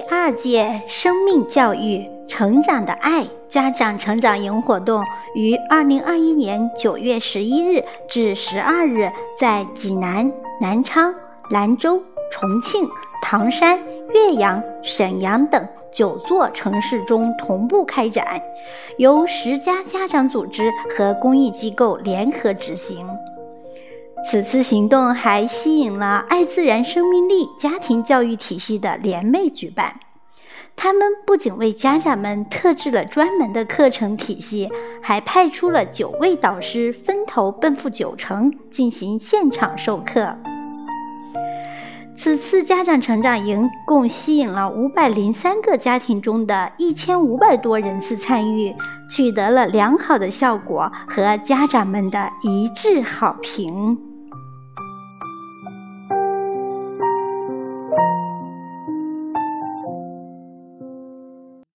第二届生命教育成长的爱家长成长营活动于二零二一年九月十一日至十二日在济南、南昌、兰州、重庆、唐山、岳阳、沈阳等九座城市中同步开展，由十家家长组织和公益机构联合执行。此次行动还吸引了爱自然生命力家庭教育体系的联袂举办，他们不仅为家长们特制了专门的课程体系，还派出了九位导师分头奔赴九城进行现场授课。此次家长成长营共吸引了五百零三个家庭中的一千五百多人次参与，取得了良好的效果和家长们的一致好评。